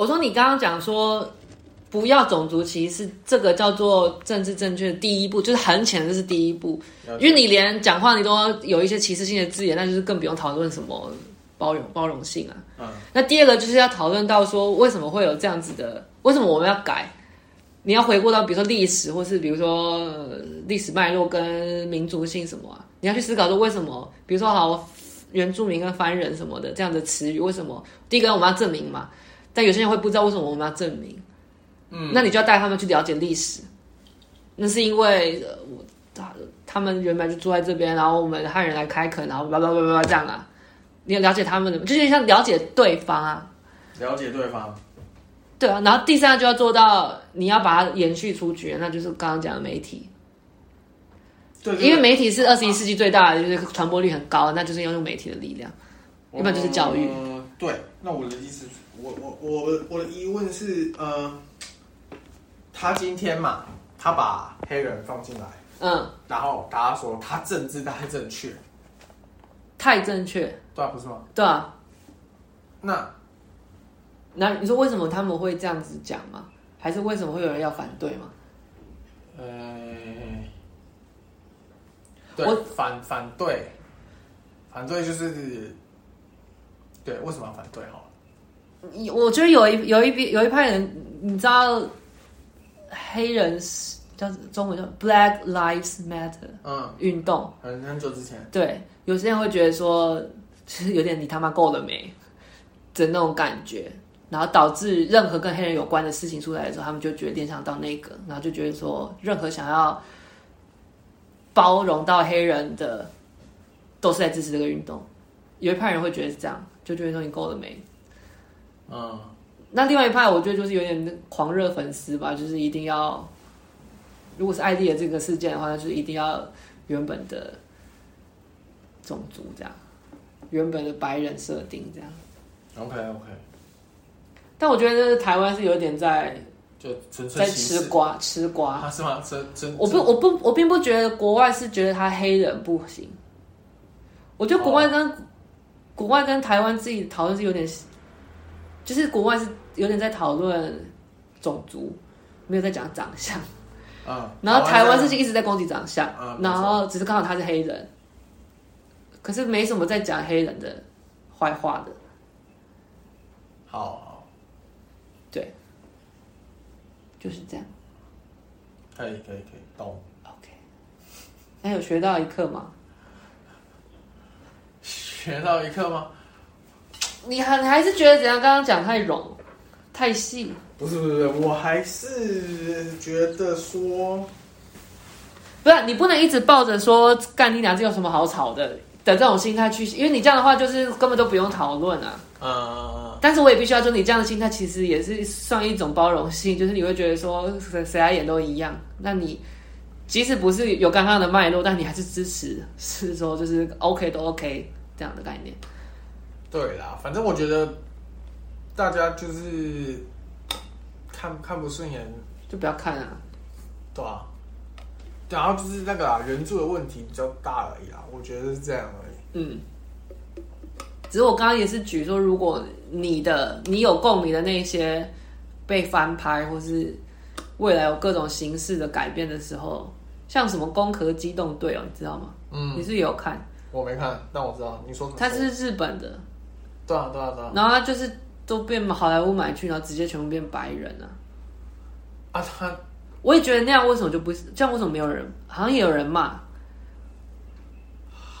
我说你刚刚讲说不要种族歧视，这个叫做政治正确的第一步，就是很浅，这是第一步。因为你连讲话你都有一些歧视性的字眼，那就是更不用讨论什么包容包容性啊。嗯。那第二个就是要讨论到说，为什么会有这样子的？为什么我们要改？你要回顾到比如说历史，或是比如说历史脉络跟民族性什么啊？你要去思考说为什么？比如说好原住民跟番人什么的这样的词语，为什么？第一个我们要证明嘛。但有些人会不知道为什么我们要证明，嗯，那你就要带他们去了解历史。那是因为我他他们原本就住在这边，然后我们汉人来开垦，然后叭叭叭叭叭这样啊。你要了解他们的，就是像了解对方啊，了解对方。对啊，然后第三个就要做到，你要把它延续出去，那就是刚刚讲的媒体。对，因为媒体是二十一世纪最大的，就是传播率很高，那就是要用媒体的力量。一般就是教育。呃，对，那我的意思。我我我我的疑问是，呃，他今天嘛，他把黑人放进来，嗯，然后大家说他政治太正确，太正确，对啊，不是吗？对啊，那那你说为什么他们会这样子讲吗？还是为什么会有人要反对吗？呃，对，我反反对，反对就是，对，为什么要反对？哈？我觉得有一有一有一派人，你知道，黑人是叫中文叫 Black Lives Matter，嗯，运动。很很久之前，对，有些人会觉得说，其实有点你他妈够了没？的那种感觉，然后导致任何跟黑人有关的事情出来的时候，他们就觉得联想到那个，然后就觉得说，任何想要包容到黑人的，都是在支持这个运动。有一派人会觉得是这样，就觉得说你够了没。嗯，那另外一派，我觉得就是有点狂热粉丝吧，就是一定要，如果是艾迪的这个事件的话，那就是一定要原本的种族这样，原本的白人设定这样。OK OK。但我觉得台湾是有点在就纯粹在吃瓜吃瓜，啊，是吗？真真我不我不我并不觉得国外是觉得他黑人不行，我觉得国外跟、哦、国外跟台湾自己讨论是有点。就是国外是有点在讨论种族，没有在讲长相。嗯，然后台湾是一直在攻击长相，嗯，然后只是刚好他是黑人，可是没什么在讲黑人的坏话的。好，好，对，就是这样。可以，可以，可以，懂。OK，那有学到一课吗？学到一课吗？你还还是觉得怎样？刚刚讲太冗，太细。不是不是，我还是觉得说，不是你不能一直抱着说干你俩这有什么好吵的的这种心态去，因为你这样的话就是根本都不用讨论啊。嗯。但是我也必须要说，你这样的心态其实也是算一种包容性，就是你会觉得说谁谁来演都一样。那你即使不是有刚刚的脉络，但你还是支持，是说就是 OK 都 OK 这样的概念。对啦，反正我觉得大家就是看看不顺眼，就不要看啊。对啊，然后就是那个啊，原著的问题比较大而已啦，我觉得是这样而已。嗯，只是我刚刚也是举说，如果你的你有共鸣的那些被翻拍，或是未来有各种形式的改变的时候，像什么《攻壳机动队》哦，你知道吗？嗯，你是，是有看？我没看，但我知道你说什么。它是日本的。对啊，对啊，对啊。然后他就是都变好莱坞买去，然后直接全部变白人了。啊，他，我也觉得那样为什么就不是这样？为什么没有人？好像也有人骂。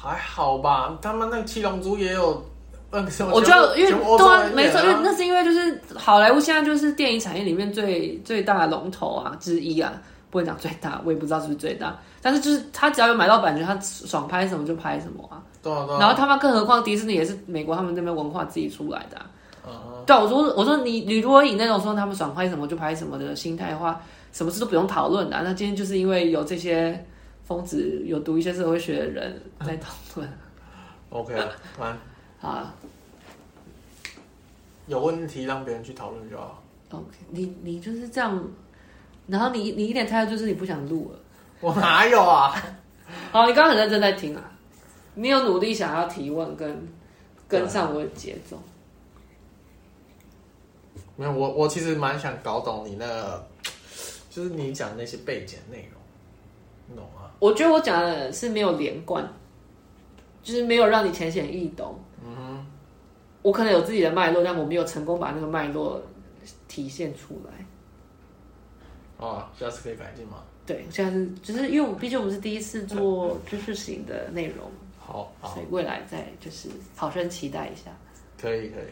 还好吧，他们那个七龙珠也有那个什么？我觉得因为对啊，没错，因为那是因为就是好莱坞现在就是电影产业里面最最大的龙头啊之一啊，不能讲最大，我也不知道是不是最大，但是就是他只要有买到版权，他爽拍什么就拍什么啊。对啊对啊，然后他们更何况迪士尼也是美国他们那边文化自己出来的，啊。Uh-huh. 对，我说我说你你如果以那种说他们爽拍什么就拍什么的心态的话，什么事都不用讨论的，啊。那今天就是因为有这些疯子有读一些社会学的人在讨论。OK，完 好，有问题让别人去讨论就好。OK，你你就是这样，然后你你一点态度就是你不想录了。我哪有啊？好，你刚刚很认真在听啊。你有努力想要提问跟跟上我的节奏，没有，我我其实蛮想搞懂你那个，就是你讲那些背景内容，你懂吗？我觉得我讲的是没有连贯，就是没有让你浅显易懂。嗯哼，我可能有自己的脉络，但我没有成功把那个脉络体现出来。哦，下次可以改进吗？对，下次只，就是因为我毕竟我们是第一次做 知识型的内容，好，好，所以未来再就是好生期待一下。可以，可以。